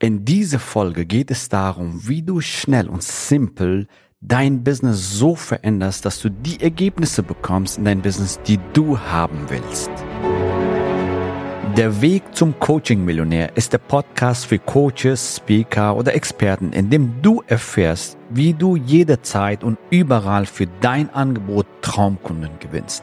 In dieser Folge geht es darum, wie du schnell und simpel dein Business so veränderst, dass du die Ergebnisse bekommst in dein Business, die du haben willst. Der Weg zum Coaching-Millionär ist der Podcast für Coaches, Speaker oder Experten, in dem du erfährst, wie du jederzeit und überall für dein Angebot Traumkunden gewinnst.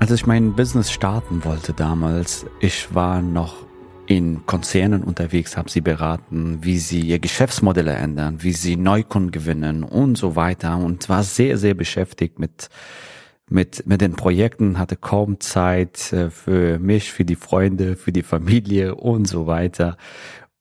Als ich mein Business starten wollte damals, ich war noch in Konzernen unterwegs, habe sie beraten, wie sie ihr Geschäftsmodelle ändern, wie sie Neukunden gewinnen und so weiter und war sehr, sehr beschäftigt mit mit, mit den Projekten, hatte kaum Zeit äh, für mich, für die Freunde, für die Familie und so weiter.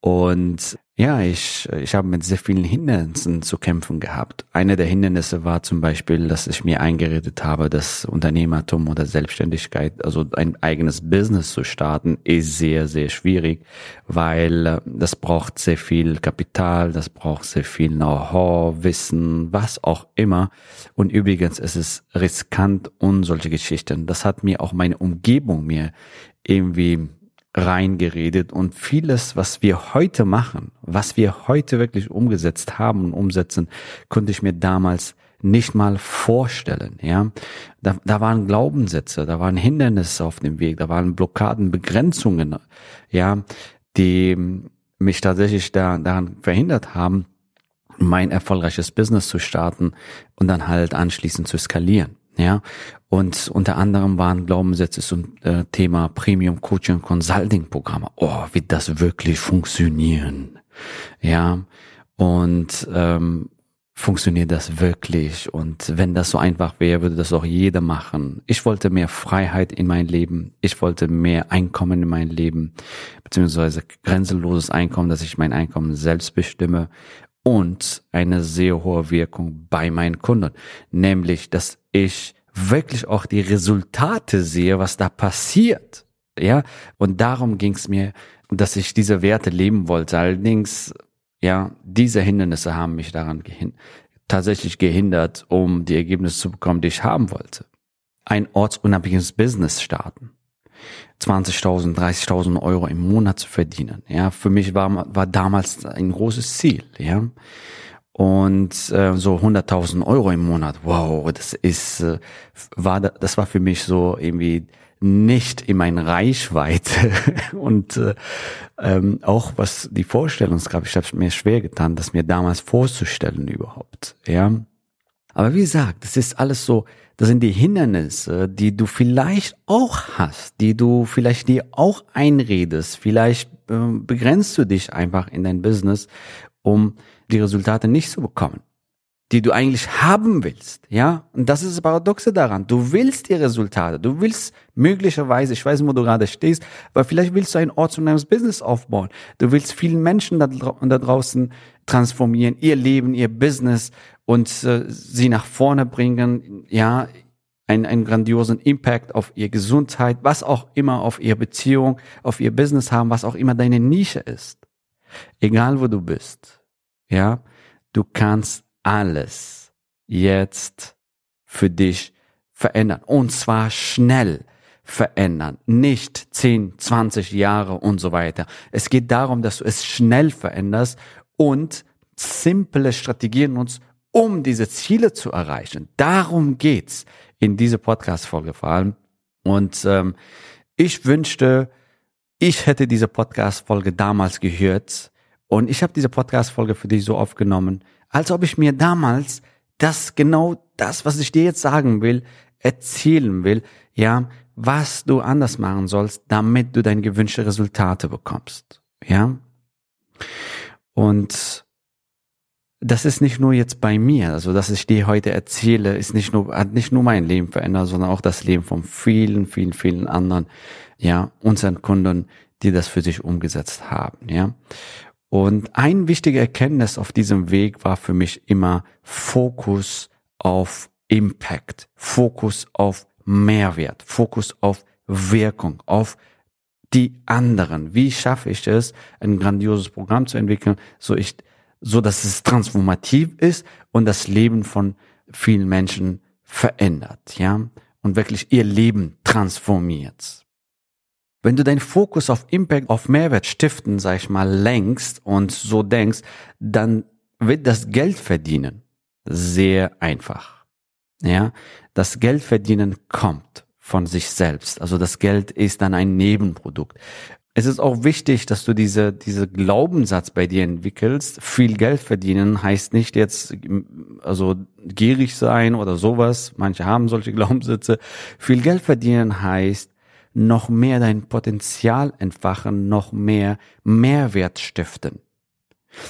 Und ja, ich, ich habe mit sehr vielen Hindernissen zu kämpfen gehabt. Eine der Hindernisse war zum Beispiel, dass ich mir eingeredet habe, dass Unternehmertum oder Selbstständigkeit, also ein eigenes Business zu starten, ist sehr, sehr schwierig, weil äh, das braucht sehr viel Kapital, das braucht sehr viel Know-how, Wissen, was auch immer. Und übrigens ist es riskant und solche Geschichten. Das hat mir auch meine Umgebung mir irgendwie reingeredet und vieles, was wir heute machen, was wir heute wirklich umgesetzt haben und umsetzen, konnte ich mir damals nicht mal vorstellen, ja. Da, da waren Glaubenssätze, da waren Hindernisse auf dem Weg, da waren Blockaden, Begrenzungen, ja, die mich tatsächlich da, daran verhindert haben, mein erfolgreiches Business zu starten und dann halt anschließend zu skalieren. Ja, und unter anderem waren Glaubenssätze zum äh, Thema Premium Coaching Consulting Programme. Oh, wird das wirklich funktionieren? Ja, und ähm, funktioniert das wirklich? Und wenn das so einfach wäre, würde das auch jeder machen. Ich wollte mehr Freiheit in mein Leben. Ich wollte mehr Einkommen in mein Leben, beziehungsweise grenzenloses Einkommen, dass ich mein Einkommen selbst bestimme und eine sehr hohe Wirkung bei meinen Kunden, nämlich, dass ich wirklich auch die Resultate sehe, was da passiert. Ja, und darum ging es mir, dass ich diese Werte leben wollte. Allerdings, ja, diese Hindernisse haben mich daran gehin tatsächlich gehindert, um die Ergebnisse zu bekommen, die ich haben wollte. Ein ortsunabhängiges Business starten. 20.000, 30.000 Euro im Monat zu verdienen. Ja, für mich war, war damals ein großes Ziel. Ja, und äh, so 100.000 Euro im Monat. Wow, das ist äh, war das war für mich so irgendwie nicht in meine Reichweite und äh, ähm, auch was die Vorstellungskraft, ich habe mir schwer getan, das mir damals vorzustellen überhaupt, ja. Aber wie gesagt, das ist alles so, das sind die Hindernisse, die du vielleicht auch hast, die du vielleicht dir auch einredest, vielleicht äh, begrenzt du dich einfach in dein Business, um die Resultate nicht zu bekommen, die du eigentlich haben willst, ja? Und das ist das Paradoxe daran. Du willst die Resultate, du willst möglicherweise, ich weiß nicht, wo du gerade stehst, aber vielleicht willst du ein ortsunabhängiges Business aufbauen. Du willst vielen Menschen da, da draußen transformieren, ihr Leben, ihr Business und äh, sie nach vorne bringen, ja, einen, einen grandiosen Impact auf ihr Gesundheit, was auch immer, auf ihr Beziehung, auf ihr Business haben, was auch immer deine Nische ist. Egal wo du bist. Ja, du kannst alles jetzt für dich verändern und zwar schnell verändern, nicht 10, 20 Jahre und so weiter. Es geht darum, dass du es schnell veränderst und simple Strategien nutzt, um diese Ziele zu erreichen. Darum geht's in dieser Podcast-Folge vor allem. Und ähm, ich wünschte, ich hätte diese Podcast-Folge damals gehört, und ich habe diese Podcast-Folge für dich so aufgenommen, als ob ich mir damals das genau das, was ich dir jetzt sagen will, erzählen will, ja, was du anders machen sollst, damit du deine gewünschte Resultate bekommst, ja. Und das ist nicht nur jetzt bei mir, also dass ich dir heute erzähle, ist nicht nur, hat nicht nur mein Leben verändert, sondern auch das Leben von vielen, vielen, vielen anderen, ja, unseren Kunden, die das für sich umgesetzt haben, ja. Und ein wichtiger Erkenntnis auf diesem Weg war für mich immer Fokus auf Impact, Fokus auf Mehrwert, Fokus auf Wirkung, auf die anderen. Wie schaffe ich es, ein grandioses Programm zu entwickeln, so ich, so dass es transformativ ist und das Leben von vielen Menschen verändert, ja, und wirklich ihr Leben transformiert. Wenn du deinen Fokus auf Impact, auf Mehrwert stiften, sag ich mal, lenkst und so denkst, dann wird das Geld verdienen sehr einfach. Ja, das Geld verdienen kommt von sich selbst. Also das Geld ist dann ein Nebenprodukt. Es ist auch wichtig, dass du diese, diese Glaubenssatz bei dir entwickelst. Viel Geld verdienen heißt nicht jetzt, also gierig sein oder sowas. Manche haben solche Glaubenssätze. Viel Geld verdienen heißt, noch mehr dein Potenzial entfachen, noch mehr Mehrwert stiften.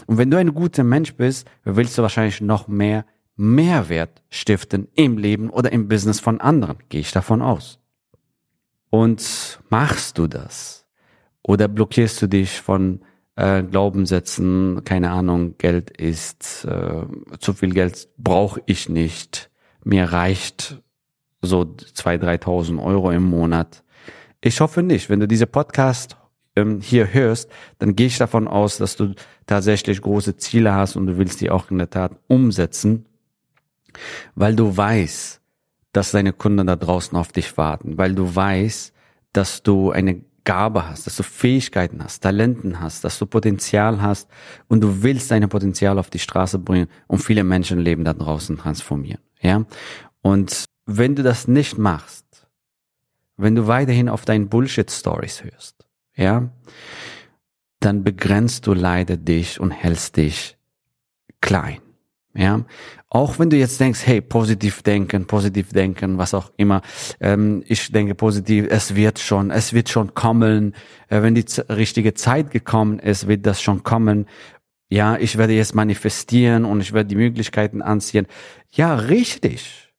Und wenn du ein guter Mensch bist, willst du wahrscheinlich noch mehr Mehrwert stiften im Leben oder im Business von anderen. Gehe ich davon aus. Und machst du das? Oder blockierst du dich von äh, Glaubenssätzen, keine Ahnung, Geld ist, äh, zu viel Geld brauche ich nicht, mir reicht so 2.000, 3.000 Euro im Monat. Ich hoffe nicht. Wenn du diese Podcast ähm, hier hörst, dann gehe ich davon aus, dass du tatsächlich große Ziele hast und du willst die auch in der Tat umsetzen, weil du weißt, dass deine Kunden da draußen auf dich warten, weil du weißt, dass du eine Gabe hast, dass du Fähigkeiten hast, Talenten hast, dass du Potenzial hast und du willst deine Potenzial auf die Straße bringen und viele Menschenleben da draußen transformieren, ja? Und wenn du das nicht machst, wenn du weiterhin auf deinen Bullshit-Stories hörst, ja, dann begrenzt du leider dich und hältst dich klein. Ja, auch wenn du jetzt denkst, hey, positiv denken, positiv denken, was auch immer. Ähm, ich denke positiv, es wird schon, es wird schon kommen. Äh, wenn die richtige Zeit gekommen ist, wird das schon kommen. Ja, ich werde jetzt manifestieren und ich werde die Möglichkeiten anziehen. Ja, richtig.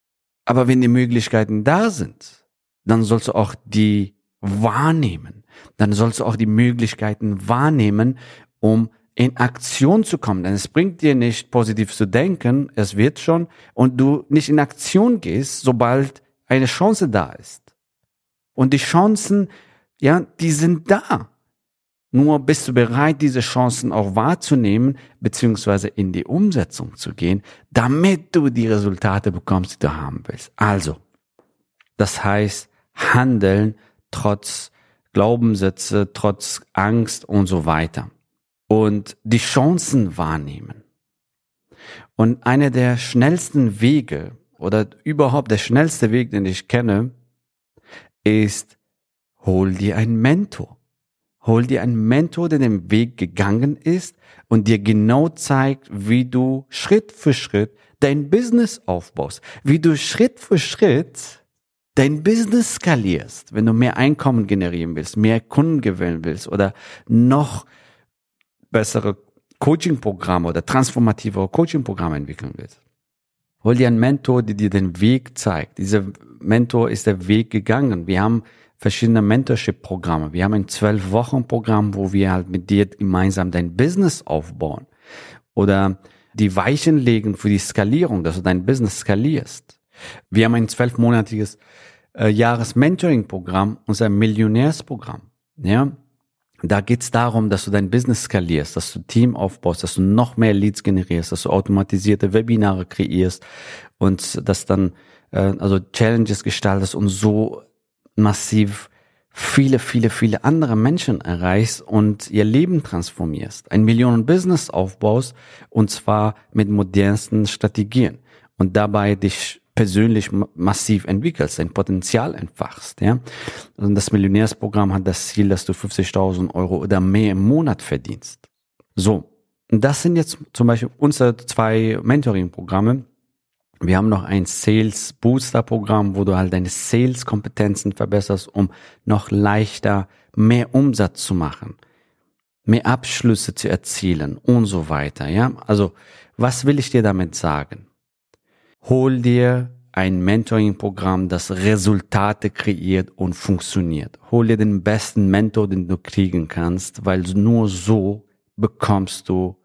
Aber wenn die Möglichkeiten da sind, dann sollst du auch die wahrnehmen. Dann sollst du auch die Möglichkeiten wahrnehmen, um in Aktion zu kommen. Denn es bringt dir nicht positiv zu denken, es wird schon, und du nicht in Aktion gehst, sobald eine Chance da ist. Und die Chancen, ja, die sind da. Nur bist du bereit, diese Chancen auch wahrzunehmen, beziehungsweise in die Umsetzung zu gehen, damit du die Resultate bekommst, die du haben willst. Also, das heißt, handeln trotz Glaubenssätze, trotz Angst und so weiter. Und die Chancen wahrnehmen. Und einer der schnellsten Wege oder überhaupt der schnellste Weg, den ich kenne, ist, hol dir einen Mentor. Hol dir einen Mentor, der den Weg gegangen ist und dir genau zeigt, wie du Schritt für Schritt dein Business aufbaust, wie du Schritt für Schritt dein Business skalierst, wenn du mehr Einkommen generieren willst, mehr Kunden gewinnen willst oder noch bessere Coaching-Programme oder transformative Coaching-Programme entwickeln willst. Hol dir einen Mentor, der dir den Weg zeigt. Dieser Mentor ist der Weg gegangen. Wir haben verschiedene Mentorship-Programme. Wir haben ein Zwölf-Wochen-Programm, wo wir halt mit dir gemeinsam dein Business aufbauen oder die Weichen legen für die Skalierung, dass du dein Business skalierst. Wir haben ein zwölfmonatiges äh, Jahres-Mentoring-Programm, unser Millionärsprogramm. Ja, da geht's darum, dass du dein Business skalierst, dass du Team aufbaust, dass du noch mehr Leads generierst, dass du automatisierte Webinare kreierst und dass dann äh, also Challenges gestaltest und so massiv viele, viele, viele andere Menschen erreichst und ihr Leben transformierst, ein Millionen-Business aufbaust und zwar mit modernsten Strategien und dabei dich persönlich massiv entwickelst, dein Potenzial entfachst, ja. Und das Millionärsprogramm hat das Ziel, dass du 50.000 Euro oder mehr im Monat verdienst. So. Das sind jetzt zum Beispiel unsere zwei Mentoring-Programme. Wir haben noch ein Sales Booster Programm, wo du halt deine Sales Kompetenzen verbesserst, um noch leichter mehr Umsatz zu machen, mehr Abschlüsse zu erzielen und so weiter, ja. Also, was will ich dir damit sagen? Hol dir ein Mentoring-Programm, das Resultate kreiert und funktioniert. Hol dir den besten Mentor, den du kriegen kannst, weil nur so bekommst du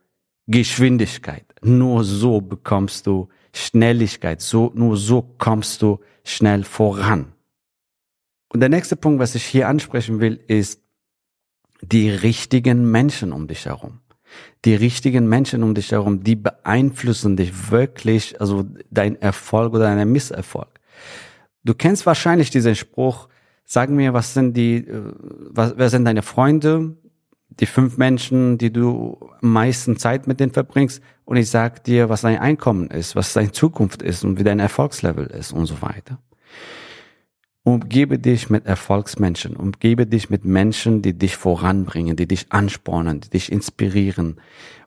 Geschwindigkeit. Nur so bekommst du Schnelligkeit. So, nur so kommst du schnell voran. Und der nächste Punkt, was ich hier ansprechen will, ist die richtigen Menschen um dich herum die richtigen Menschen um dich herum, die beeinflussen dich wirklich, also dein Erfolg oder dein Misserfolg. Du kennst wahrscheinlich diesen Spruch, sag mir, was sind die, äh, was, wer sind deine Freunde, die fünf Menschen, die du am meisten Zeit mit denen verbringst, und ich sag dir, was dein Einkommen ist, was deine Zukunft ist und wie dein Erfolgslevel ist und so weiter. Umgebe dich mit Erfolgsmenschen, umgebe dich mit Menschen, die dich voranbringen, die dich anspornen, die dich inspirieren.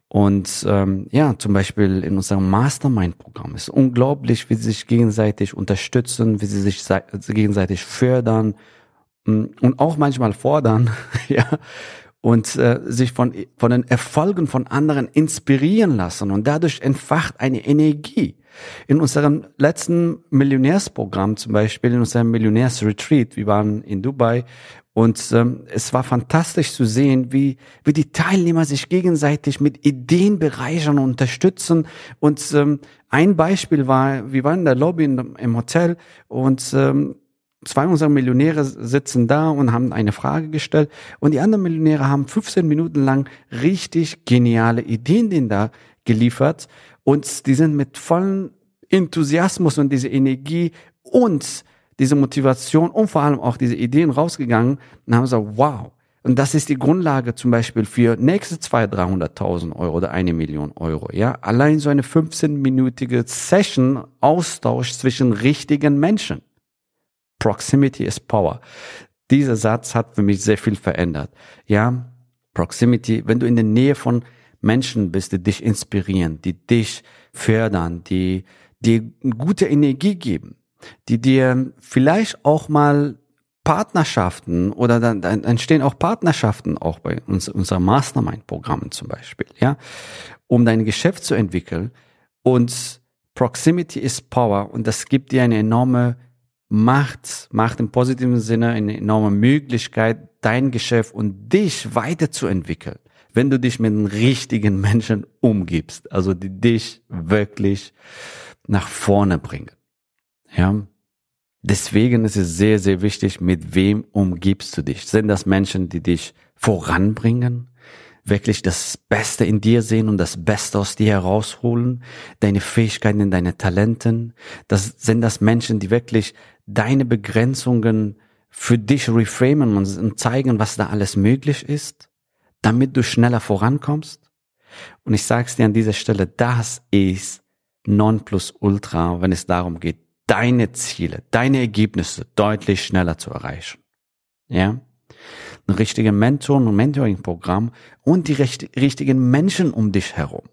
Und ähm, ja, zum Beispiel in unserem Mastermind-Programm ist unglaublich, wie sie sich gegenseitig unterstützen, wie sie sich gegenseitig fördern mm, und auch manchmal fordern, ja, und äh, sich von, von den Erfolgen von anderen inspirieren lassen. Und dadurch entfacht eine Energie. In unserem letzten Millionärsprogramm zum Beispiel, in unserem Millionärsretreat, wir waren in Dubai und ähm, es war fantastisch zu sehen, wie, wie die Teilnehmer sich gegenseitig mit Ideen bereichern und unterstützen. Und ähm, ein Beispiel war, wir waren in der Lobby im Hotel und ähm, zwei unserer Millionäre sitzen da und haben eine Frage gestellt und die anderen Millionäre haben 15 Minuten lang richtig geniale Ideen denen da geliefert und die sind mit vollem Enthusiasmus und diese Energie und diese Motivation und vor allem auch diese Ideen rausgegangen und haben gesagt, wow. Und das ist die Grundlage zum Beispiel für nächste 200.000, 300.000 Euro oder eine Million Euro. Ja, allein so eine 15-minütige Session Austausch zwischen richtigen Menschen. Proximity is Power. Dieser Satz hat für mich sehr viel verändert. Ja, Proximity, wenn du in der Nähe von Menschen bist, die dich inspirieren, die dich fördern, die dir gute Energie geben, die dir vielleicht auch mal Partnerschaften oder dann, dann entstehen auch Partnerschaften auch bei uns, unserer Mastermind-Programmen zum Beispiel, ja, um dein Geschäft zu entwickeln. Und Proximity is Power und das gibt dir eine enorme Macht, Macht im positiven Sinne, eine enorme Möglichkeit, dein Geschäft und dich weiterzuentwickeln wenn du dich mit den richtigen Menschen umgibst, also die dich wirklich nach vorne bringen. Ja. Deswegen ist es sehr, sehr wichtig, mit wem umgibst du dich? Sind das Menschen, die dich voranbringen? Wirklich das Beste in dir sehen und das Beste aus dir herausholen? Deine Fähigkeiten, deine Talenten? Das sind das Menschen, die wirklich deine Begrenzungen für dich reframen und zeigen, was da alles möglich ist? damit du schneller vorankommst? Und ich sage es dir an dieser Stelle, das ist Nonplusultra, wenn es darum geht, deine Ziele, deine Ergebnisse deutlich schneller zu erreichen. Ja? Ein richtiger Mentor und Mentoring-Programm und die richtigen Menschen um dich herum,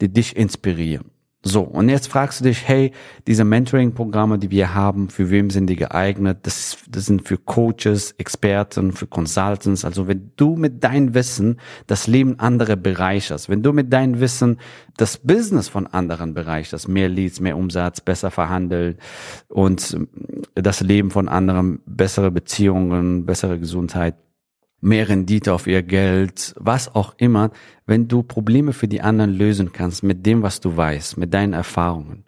die dich inspirieren. So, und jetzt fragst du dich, hey, diese Mentoring-Programme, die wir haben, für wem sind die geeignet? Das, das sind für Coaches, Experten, für Consultants. Also wenn du mit deinem Wissen das Leben anderer bereicherst, wenn du mit deinem Wissen das Business von anderen bereicherst, mehr Leads, mehr Umsatz, besser verhandelt und das Leben von anderen, bessere Beziehungen, bessere Gesundheit, mehr Rendite auf ihr Geld, was auch immer, wenn du Probleme für die anderen lösen kannst mit dem, was du weißt, mit deinen Erfahrungen,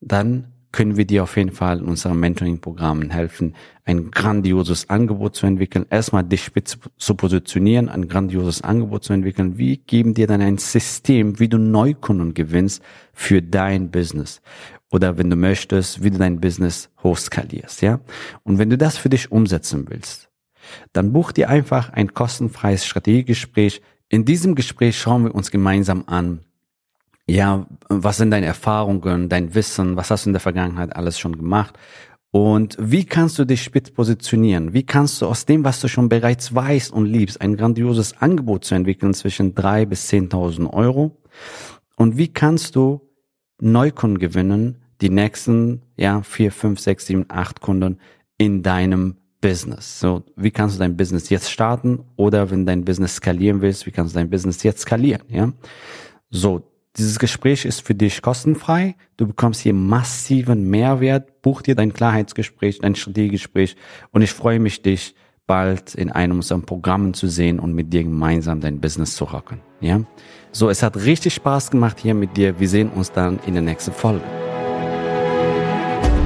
dann können wir dir auf jeden Fall in unseren Mentoring-Programmen helfen, ein grandioses Angebot zu entwickeln, erstmal dich spitz zu positionieren, ein grandioses Angebot zu entwickeln. Wir geben dir dann ein System, wie du Neukunden gewinnst für dein Business. Oder wenn du möchtest, wie du dein Business hochskalierst, ja? Und wenn du das für dich umsetzen willst, dann buch dir einfach ein kostenfreies Strategiegespräch. In diesem Gespräch schauen wir uns gemeinsam an, ja, was sind deine Erfahrungen, dein Wissen, was hast du in der Vergangenheit alles schon gemacht und wie kannst du dich spitz positionieren? Wie kannst du aus dem, was du schon bereits weißt und liebst, ein grandioses Angebot zu entwickeln zwischen drei bis zehntausend Euro? Und wie kannst du Neukunden gewinnen, die nächsten, ja, vier, fünf, sechs, sieben, acht Kunden in deinem Business. So, wie kannst du dein Business jetzt starten oder wenn dein Business skalieren willst, wie kannst du dein Business jetzt skalieren, ja? So, Dieses Gespräch ist für dich kostenfrei. Du bekommst hier massiven Mehrwert. Buch dir dein Klarheitsgespräch, dein Strategiegespräch und ich freue mich, dich bald in einem unserer Programmen zu sehen und mit dir gemeinsam dein Business zu rocken. Ja? So, es hat richtig Spaß gemacht hier mit dir. Wir sehen uns dann in der nächsten Folge.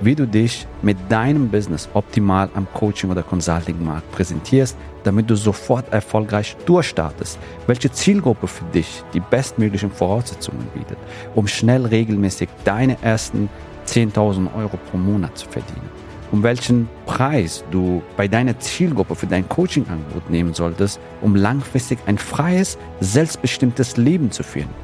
wie du dich mit deinem Business optimal am Coaching- oder Consulting-Markt präsentierst, damit du sofort erfolgreich durchstartest, welche Zielgruppe für dich die bestmöglichen Voraussetzungen bietet, um schnell regelmäßig deine ersten 10.000 Euro pro Monat zu verdienen, um welchen Preis du bei deiner Zielgruppe für dein Coaching-Angebot nehmen solltest, um langfristig ein freies, selbstbestimmtes Leben zu führen.